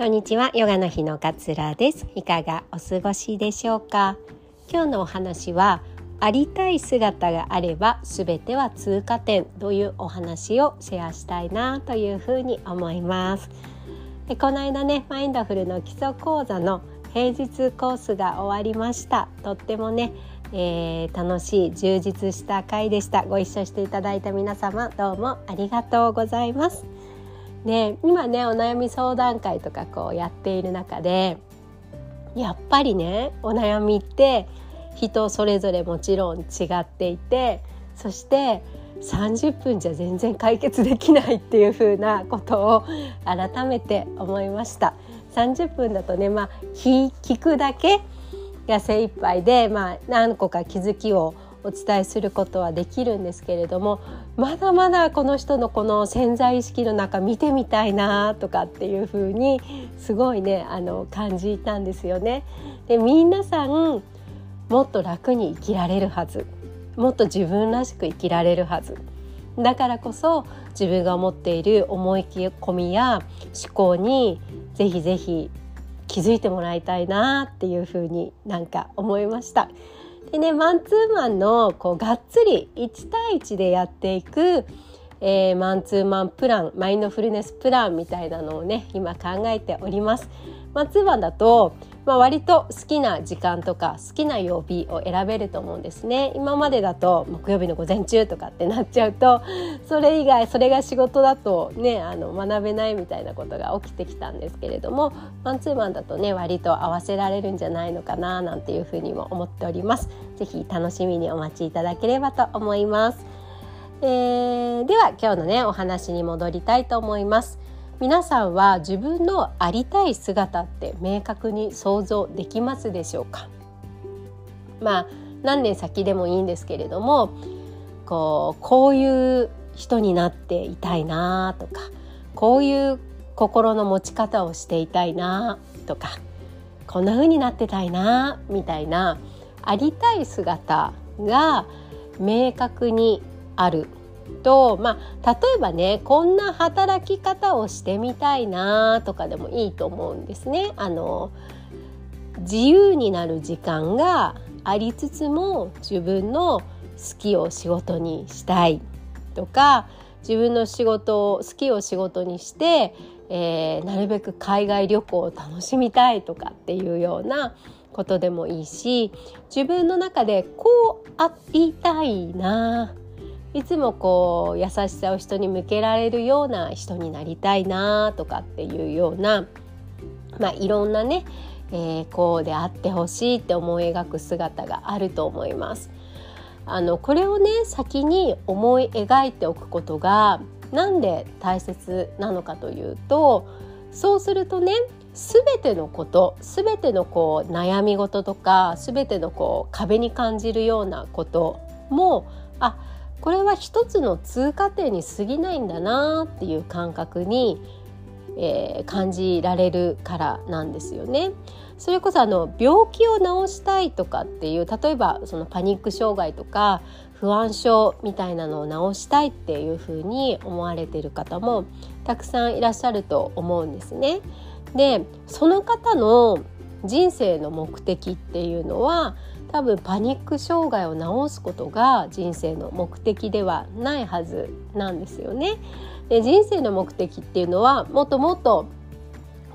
こんにちは。ヨガの日のかつらです。いかがお過ごしでしょうか？今日のお話はありたい姿があればすべては通過点というお話をシェアしたいなというふうに思います。でこの間ねマインドフルの基礎講座の平日コースが終わりました。とってもねえー、楽しい充実した回でした。ご一緒していただいた皆様どうもありがとうございます。ね、今ねお悩み相談会とかこうやっている中でやっぱりねお悩みって人それぞれもちろん違っていてそして30分じゃ全然解決できないっていう風なことを改めて思いました。30分だとねまあ聞くだけが精一杯で、まあ、何個か気づきをお伝えすることはできるんですけれどもまだまだこの人のこの潜在意識の中見てみたいなとかっていう風にすごいねあの感じたんですよね。で皆さんもっと楽に生きられるはずもっと自分らしく生きられるはずだからこそ自分が持っている思い込みや思考にぜひぜひ気づいてもらいたいなっていうふうになんか思いました。でねマンツーマンのこうがっつり1対1でやっていく、えー、マンツーマンプランマインドフルネスプランみたいなのをね今考えております。マンツーマンだとまあ、割と好きな時間とか好きな曜日を選べると思うんですね。今までだと木曜日の午前中とかってなっちゃうとそれ以外それが仕事だとねあの学べないみたいなことが起きてきたんですけれどもマンツーマンだとね割と合わせられるんじゃないのかななんていうふうにも思っております。是非楽しみにお待ちいただければと思います、えー、では今日のねお話に戻りたいと思います。皆さんは自分のありたい姿って明確に想像できますでしょうか？まあ何年先でもいいんですけれどもこうこういう人になっていたいなとかこういう心の持ち方をしていたいなとかこんな風になってたいなみたいなありたい姿が明確にある。と、まあ、例えばねこんな働き方をしてみたいなとかでもいいと思うんですね。あの自由になる時間がありつつも自分の好きを仕事にしたいとか自分の仕事を好きを仕事にして、えー、なるべく海外旅行を楽しみたいとかっていうようなことでもいいし自分の中でこうありたいないつもこう優しさを人に向けられるような人になりたいなとかっていうような、まあ、いろんなね、えー、こうであってほしいって思い描く姿があると思います。あのこれをね先に思い描いておくことがなんで大切なのかというとそうするとね全てのこと全てのこう悩み事とか全てのこう壁に感じるようなこともあこれは一つの通過点に過ぎないんだなっていう感覚に、えー、感じられるからなんですよね。それこそあの病気を治したいとかっていう例えばそのパニック障害とか不安症みたいなのを治したいっていうふうに思われている方もたくさんいらっしゃると思うんですね。でその方の人生の目的っていうのは多分パニック障害を治すことが人生の目的ではないはずなんですよね。で人生の目的っていうのはもっともっと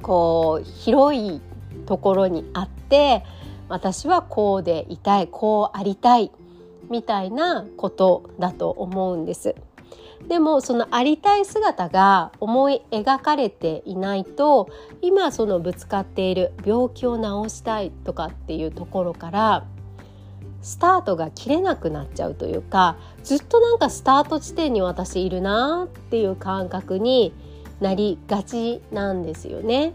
こう広いところにあって私はこうでいたいこうありたいみたいなことだと思うんです。でもそのありたい姿が思い描かれていないと今そのぶつかっている病気を治したいとかっていうところからスタートが切れなくなっちゃうというかずっとなんかスタート地点に私いるなっていう感覚になりがちなんですよね。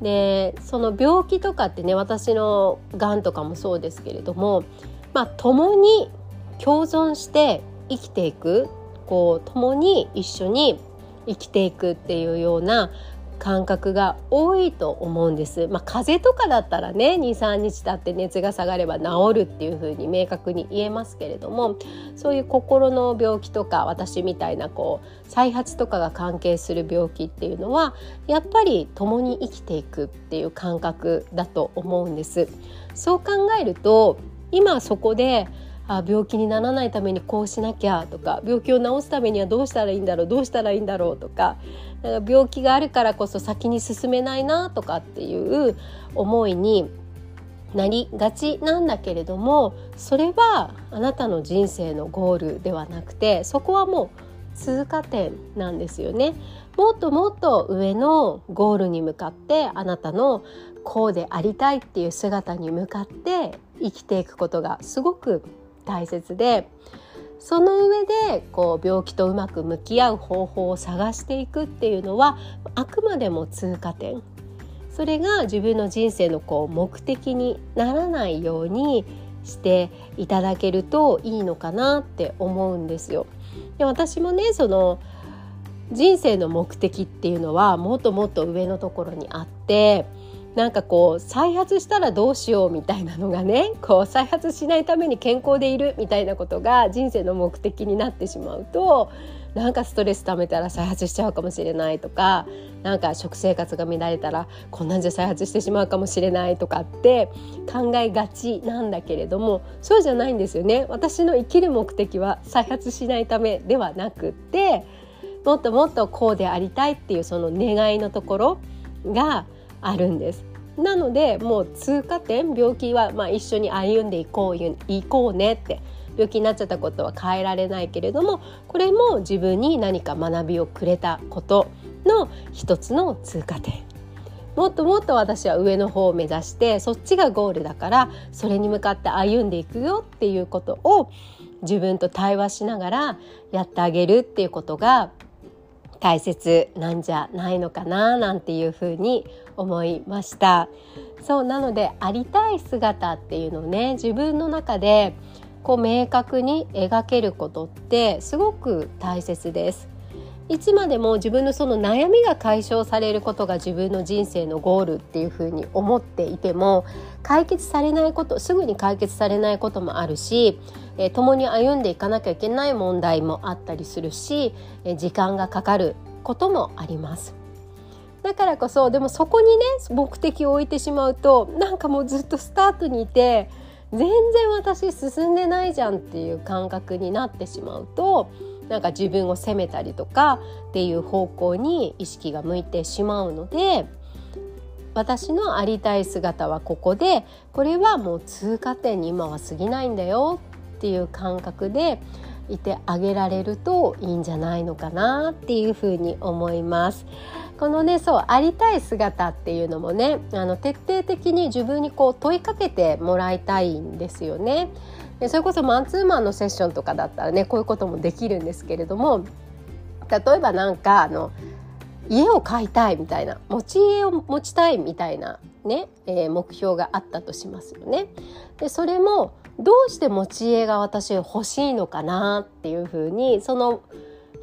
でその病気とかってね私のがんとかもそうですけれどもまあ共に共存して生きていくこう共に一緒に生きていくっていうような感覚が多いと思うんです。まあ、風邪とかだったらね23日経って熱が下がれば治るっていうふうに明確に言えますけれどもそういう心の病気とか私みたいなこう再発とかが関係する病気っていうのはやっぱり共に生きていくっていう感覚だと思うんです。そう考えると今そこであ病気にならないためにこうしなきゃとか病気を治すためにはどうしたらいいんだろうどうしたらいいんだろうとかなんか病気があるからこそ先に進めないなとかっていう思いになりがちなんだけれどもそれはあなたの人生のゴールではなくてそこはもう通過点なんですよね。もっともっと上のゴールに向かってあなたのこうでありたいっていう姿に向かって生きていくことがすごく大切でその上でこう病気とうまく向き合う方法を探していくっていうのはあくまでも通過点それが自分の人生のこう目的にならないようにしていただけるといいのかなって思うんですよ。で私もねその人生の目的っていうのはもっともっと上のところにあってなんかこう再発したらどうしようみたいなのがね こう再発しないために健康でいるみたいなことが人生の目的になってしまうとなんかストレス溜めたら再発しちゃうかもしれないとかなんか食生活が乱れたらこんなんじゃ再発してしまうかもしれないとかって考えがちなんだけれどもそうじゃないんですよね。私の生きる目的は再発しないためではなくってもっともっとこうでありたいっていうその願いのところがあるんです。なのでもう通過点病気はまあ一緒に歩んでいこういこうねって病気になっちゃったことは変えられないけれどもこれも自分に何か学びをくれたことの一つの通過点もっともっと私は上の方を目指してそっちがゴールだからそれに向かって歩んでいくよっていうことを自分と対話しながらやってあげるっていうことが大切なんじゃないのかななんていうふうに思いましたそうなのでありたい姿っていうのをね自分の中でこう明確に描けることってすごく大切ですいつまでも自分のその悩みが解消されることが自分の人生のゴールっていうふうに思っていても解決されないことすぐに解決されないこともあるし、えー、共に歩んでいかなきゃいけない問題もあったりするし、えー、時間がかかることもあります。だからこそでもそこにね目的を置いてしまうとなんかもうずっとスタートにいて全然私進んでないじゃんっていう感覚になってしまうとなんか自分を責めたりとかっていう方向に意識が向いてしまうので私のありたい姿はここでこれはもう通過点に今は過ぎないんだよっていう感覚でいてあげられるといいんじゃないのかなっていうふうに思います。このねそうありたい姿っていうのもねあの徹底的に自分にこう問いかけてもらいたいんですよね。でそれこそマンツーマンのセッションとかだったらねこういうこともできるんですけれども例えばなんかあの家を買いたいみたいな持ち家を持ちたいみたいなね、えー、目標があったとしますよね。でそれもどうして持ち家が私欲しいのかなっていうふうにその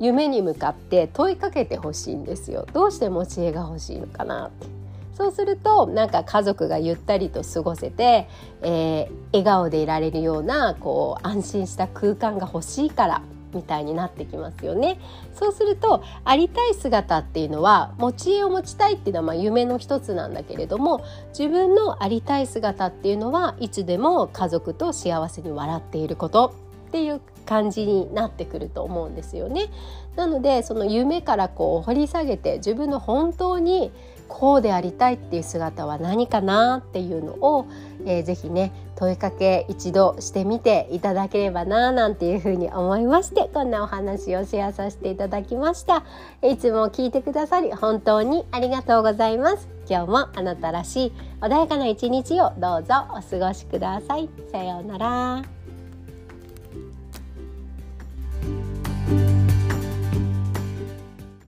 夢に向かって問いかけてほしいんですよ。どうして持ち家が欲しいのかなってそうするとなんか家族がゆったりと過ごせて、えー、笑顔でいられるようなこう安心した空間が欲しいからみたいになってきますよね。そうするとありたい姿っていうのは持ち家を持ちたいっていうのはまあ夢の一つなんだけれども自分のありたい姿っていうのはいつでも家族と幸せに笑っていることっていう感じになってくると思うんですよね。なのでその夢からこう掘り下げて自分の本当にこうでありたいっていう姿は何かなっていうのを、えー、ぜひね問いかけ一度してみていただければななんていうふうに思いましてこんなお話をシェアさせていただきました。いつも聞いてくださり本当にありがとうございます。今日もあなたらしい穏やかな一日をどうぞお過ごしください。さようなら。